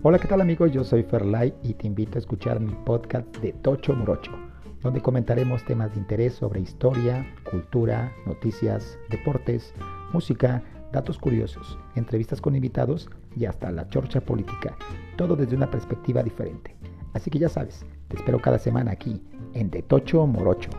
Hola, ¿qué tal amigos? Yo soy Ferlay y te invito a escuchar mi podcast de Tocho Morocho, donde comentaremos temas de interés sobre historia, cultura, noticias, deportes, música, datos curiosos, entrevistas con invitados y hasta la chorcha política, todo desde una perspectiva diferente. Así que ya sabes, te espero cada semana aquí en De Tocho Morocho.